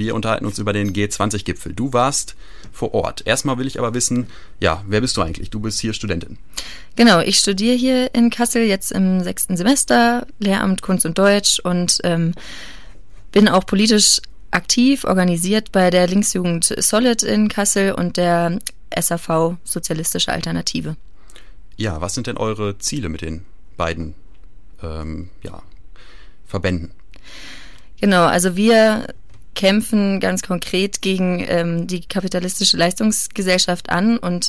Wir unterhalten uns über den G20-Gipfel. Du warst vor Ort. Erstmal will ich aber wissen, ja, wer bist du eigentlich? Du bist hier Studentin. Genau, ich studiere hier in Kassel jetzt im sechsten Semester, Lehramt Kunst und Deutsch und ähm, bin auch politisch aktiv, organisiert bei der Linksjugend Solid in Kassel und der SAV Sozialistische Alternative. Ja, was sind denn eure Ziele mit den beiden ähm, ja, Verbänden? Genau, also wir kämpfen ganz konkret gegen ähm, die kapitalistische Leistungsgesellschaft an und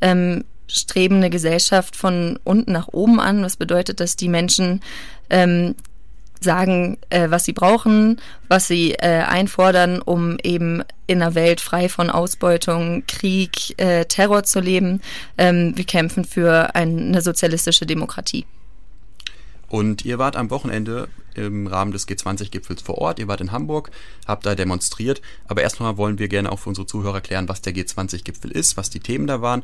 ähm, streben eine Gesellschaft von unten nach oben an, was bedeutet, dass die Menschen ähm, sagen, äh, was sie brauchen, was sie äh, einfordern, um eben in einer Welt frei von Ausbeutung, Krieg, äh, Terror zu leben. Ähm, wir kämpfen für eine sozialistische Demokratie. Und ihr wart am Wochenende im Rahmen des G20-Gipfels vor Ort. Ihr wart in Hamburg, habt da demonstriert. Aber erstmal wollen wir gerne auch für unsere Zuhörer klären, was der G20-Gipfel ist, was die Themen da waren.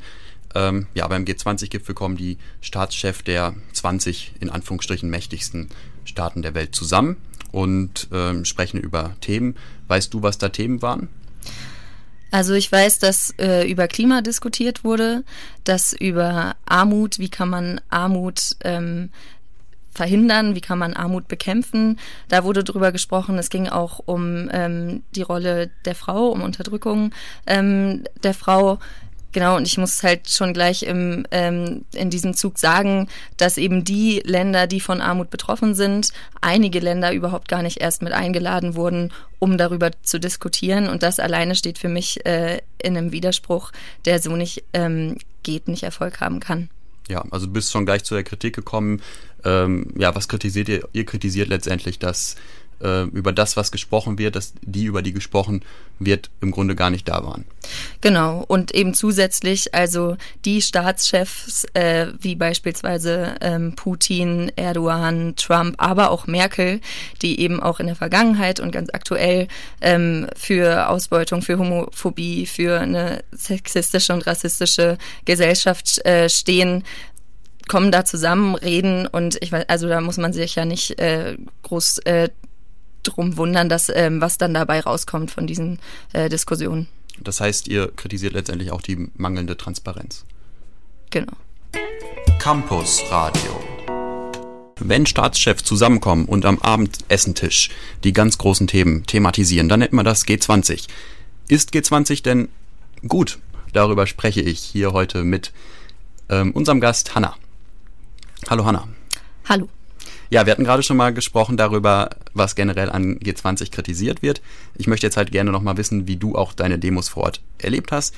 Ähm, ja, beim G20-Gipfel kommen die Staatschefs der 20 in Anführungsstrichen mächtigsten Staaten der Welt zusammen und ähm, sprechen über Themen. Weißt du, was da Themen waren? Also ich weiß, dass äh, über Klima diskutiert wurde, dass über Armut, wie kann man Armut ähm, verhindern, wie kann man Armut bekämpfen. Da wurde drüber gesprochen. Es ging auch um ähm, die Rolle der Frau, um Unterdrückung ähm, der Frau. Genau, und ich muss halt schon gleich im, ähm, in diesem Zug sagen, dass eben die Länder, die von Armut betroffen sind, einige Länder überhaupt gar nicht erst mit eingeladen wurden, um darüber zu diskutieren. Und das alleine steht für mich äh, in einem Widerspruch, der so nicht ähm, geht, nicht Erfolg haben kann. Ja, also du bist schon gleich zu der Kritik gekommen. Ähm, ja, was kritisiert ihr? Ihr kritisiert letztendlich, dass äh, über das, was gesprochen wird, dass die, über die gesprochen wird, im Grunde gar nicht da waren. Genau, und eben zusätzlich, also die Staatschefs, äh, wie beispielsweise ähm, Putin, Erdogan, Trump, aber auch Merkel, die eben auch in der Vergangenheit und ganz aktuell ähm, für Ausbeutung, für Homophobie, für eine sexistische und rassistische Gesellschaft äh, stehen, kommen da zusammen, reden und ich weiß, also da muss man sich ja nicht äh, groß äh, drum wundern, dass ähm, was dann dabei rauskommt von diesen äh, Diskussionen. Das heißt, ihr kritisiert letztendlich auch die mangelnde Transparenz. Genau. Campus Radio. Wenn Staatschefs zusammenkommen und am Abendessentisch die ganz großen Themen thematisieren, dann nennt man das G20. Ist G20 denn gut? Darüber spreche ich hier heute mit ähm, unserem Gast Hanna. Hallo Hanna. Hallo. Ja, wir hatten gerade schon mal gesprochen darüber, was generell an G20 kritisiert wird. Ich möchte jetzt halt gerne noch mal wissen, wie du auch deine Demos vor Ort erlebt hast.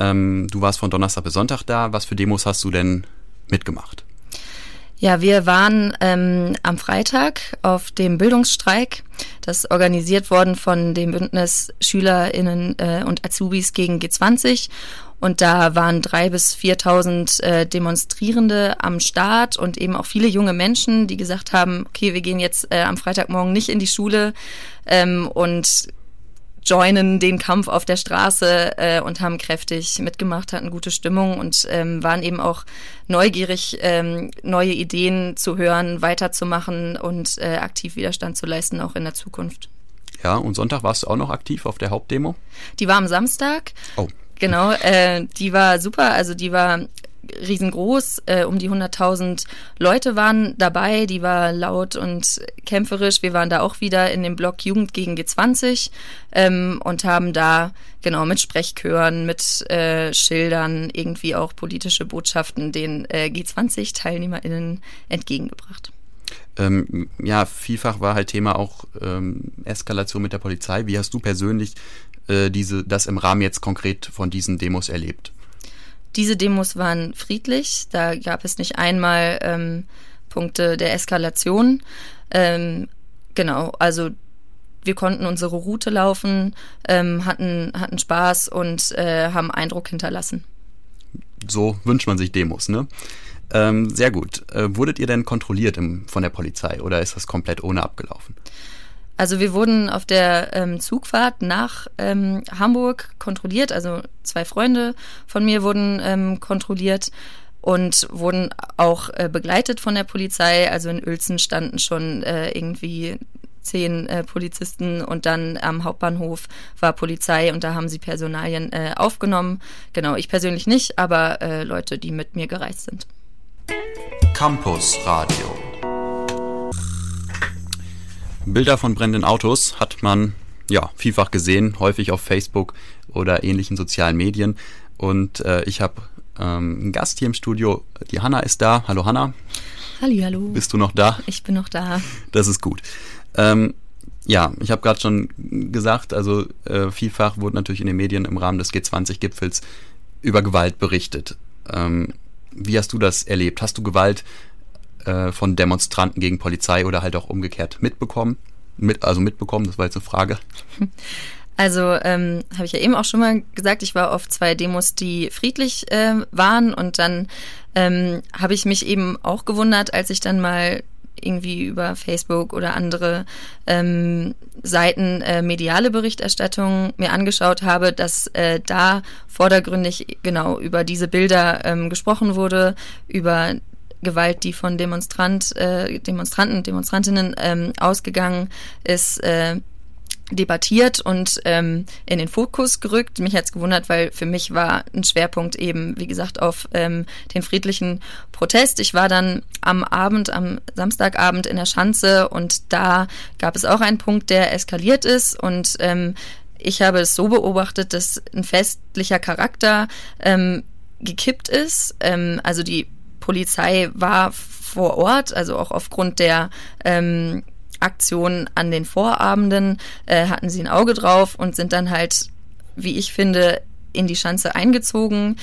Ähm, du warst von Donnerstag bis Sonntag da. Was für Demos hast du denn mitgemacht? Ja, wir waren ähm, am Freitag auf dem Bildungsstreik, das organisiert worden von dem Bündnis SchülerInnen äh, und Azubis gegen G20. Und da waren drei bis 4.000 äh, Demonstrierende am Start und eben auch viele junge Menschen, die gesagt haben, okay, wir gehen jetzt äh, am Freitagmorgen nicht in die Schule ähm, und joinen den Kampf auf der Straße äh, und haben kräftig mitgemacht, hatten gute Stimmung und ähm, waren eben auch neugierig, ähm, neue Ideen zu hören, weiterzumachen und äh, aktiv Widerstand zu leisten, auch in der Zukunft. Ja, und Sonntag warst du auch noch aktiv auf der Hauptdemo? Die war am Samstag. Oh. Genau, äh, die war super. Also die war riesengroß, äh, um die 100.000 Leute waren dabei, die war laut und kämpferisch. Wir waren da auch wieder in dem Blog Jugend gegen G20 ähm, und haben da genau mit Sprechchören, mit äh, Schildern irgendwie auch politische Botschaften den äh, G20-TeilnehmerInnen entgegengebracht. Ähm, ja, vielfach war halt Thema auch ähm, Eskalation mit der Polizei. Wie hast du persönlich äh, diese, das im Rahmen jetzt konkret von diesen Demos erlebt? Diese Demos waren friedlich. Da gab es nicht einmal ähm, Punkte der Eskalation. Ähm, genau, also wir konnten unsere Route laufen, ähm, hatten, hatten Spaß und äh, haben Eindruck hinterlassen. So wünscht man sich Demos, ne? Ähm, sehr gut. Äh, wurdet ihr denn kontrolliert im, von der Polizei oder ist das komplett ohne abgelaufen? Also wir wurden auf der ähm, Zugfahrt nach ähm, Hamburg kontrolliert. Also zwei Freunde von mir wurden ähm, kontrolliert und wurden auch äh, begleitet von der Polizei. Also in Uelzen standen schon äh, irgendwie zehn äh, Polizisten und dann am Hauptbahnhof war Polizei und da haben sie Personalien äh, aufgenommen. Genau, ich persönlich nicht, aber äh, Leute, die mit mir gereist sind. Campus Radio. Bilder von brennenden Autos hat man ja vielfach gesehen, häufig auf Facebook oder ähnlichen sozialen Medien. Und äh, ich habe ähm, einen Gast hier im Studio. Die Hanna ist da. Hallo Hanna. Hallo, hallo. Bist du noch da? Ich bin noch da. Das ist gut. Ähm, ja, ich habe gerade schon gesagt, also äh, vielfach wurde natürlich in den Medien im Rahmen des G20-Gipfels über Gewalt berichtet. Ähm, wie hast du das erlebt? Hast du Gewalt äh, von Demonstranten gegen Polizei oder halt auch umgekehrt mitbekommen? Mit, also mitbekommen, das war jetzt eine Frage. Also ähm, habe ich ja eben auch schon mal gesagt, ich war auf zwei Demos, die friedlich äh, waren und dann ähm, habe ich mich eben auch gewundert, als ich dann mal irgendwie über Facebook oder andere ähm, Seiten äh, mediale Berichterstattung mir angeschaut habe, dass äh, da vordergründig genau über diese Bilder ähm, gesprochen wurde, über Gewalt, die von Demonstrant, äh, Demonstranten, Demonstrantinnen ähm, ausgegangen ist, äh, debattiert und ähm, in den Fokus gerückt. Mich hat's gewundert, weil für mich war ein Schwerpunkt eben, wie gesagt, auf ähm, den friedlichen Protest. Ich war dann am Abend, am Samstagabend in der Schanze und da gab es auch einen Punkt, der eskaliert ist und ähm, ich habe es so beobachtet, dass ein festlicher Charakter ähm, gekippt ist. Ähm, also die Polizei war vor Ort, also auch aufgrund der ähm, Aktionen an den Vorabenden äh, hatten sie ein Auge drauf und sind dann halt, wie ich finde, in die Schanze eingezogen,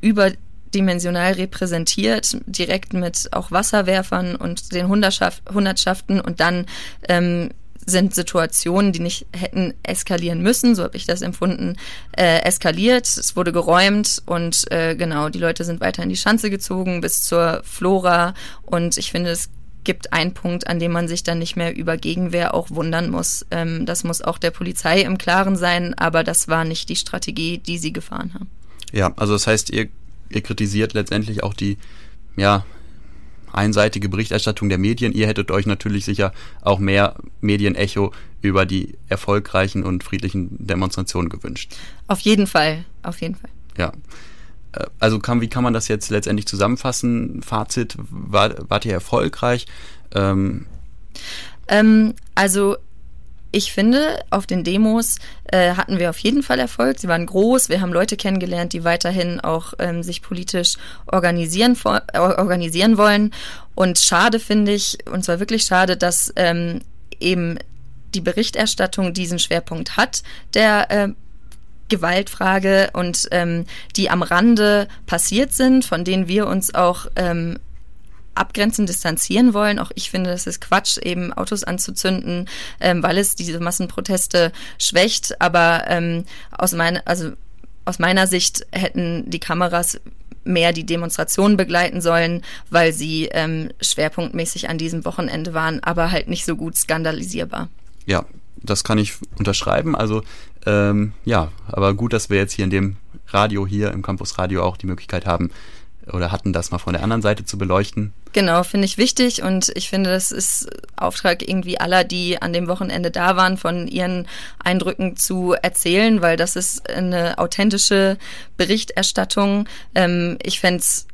überdimensional repräsentiert, direkt mit auch Wasserwerfern und den Hundertschaften und dann ähm, sind Situationen, die nicht hätten eskalieren müssen, so habe ich das empfunden, äh, eskaliert. Es wurde geräumt und äh, genau, die Leute sind weiter in die Schanze gezogen bis zur Flora und ich finde, es gibt einen Punkt, an dem man sich dann nicht mehr über Gegenwehr auch wundern muss. Ähm, das muss auch der Polizei im Klaren sein, aber das war nicht die Strategie, die sie gefahren haben. Ja, also das heißt, ihr, ihr kritisiert letztendlich auch die, ja, einseitige Berichterstattung der Medien. Ihr hättet euch natürlich sicher auch mehr Medienecho über die erfolgreichen und friedlichen Demonstrationen gewünscht. Auf jeden Fall, auf jeden Fall. Ja. Äh, also kann, wie kann man das jetzt letztendlich zusammenfassen? Fazit, war, wart ihr erfolgreich? Ähm, ähm, also ich finde, auf den Demos äh, hatten wir auf jeden Fall Erfolg. Sie waren groß. Wir haben Leute kennengelernt, die weiterhin auch ähm, sich politisch organisieren, äh, organisieren wollen. Und schade finde ich, und zwar wirklich schade, dass ähm, eben die Berichterstattung diesen Schwerpunkt hat, der äh, Gewaltfrage und ähm, die am Rande passiert sind, von denen wir uns auch ähm, abgrenzen, distanzieren wollen. Auch ich finde, das ist Quatsch, eben Autos anzuzünden, ähm, weil es diese Massenproteste schwächt. Aber ähm, aus meiner, also aus meiner Sicht hätten die Kameras mehr die Demonstration begleiten sollen, weil sie ähm, schwerpunktmäßig an diesem Wochenende waren, aber halt nicht so gut skandalisierbar. Ja, das kann ich unterschreiben. Also ähm, ja, aber gut, dass wir jetzt hier in dem Radio hier im Campus Radio auch die Möglichkeit haben oder hatten, das mal von der anderen Seite zu beleuchten. Genau, finde ich wichtig und ich finde, das ist Auftrag irgendwie aller, die an dem Wochenende da waren, von ihren Eindrücken zu erzählen, weil das ist eine authentische Berichterstattung. Ähm, ich fände es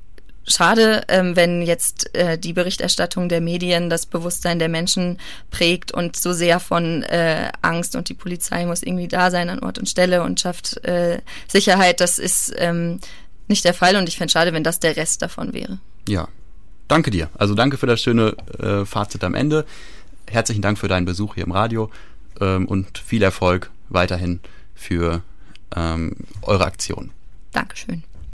schade, ähm, wenn jetzt äh, die Berichterstattung der Medien das Bewusstsein der Menschen prägt und so sehr von äh, Angst und die Polizei muss irgendwie da sein an Ort und Stelle und schafft äh, Sicherheit. Das ist ähm, nicht der Fall und ich fände schade, wenn das der Rest davon wäre. Ja, danke dir. Also danke für das schöne äh, Fazit am Ende. Herzlichen Dank für deinen Besuch hier im Radio ähm, und viel Erfolg weiterhin für ähm, eure Aktion. Dankeschön.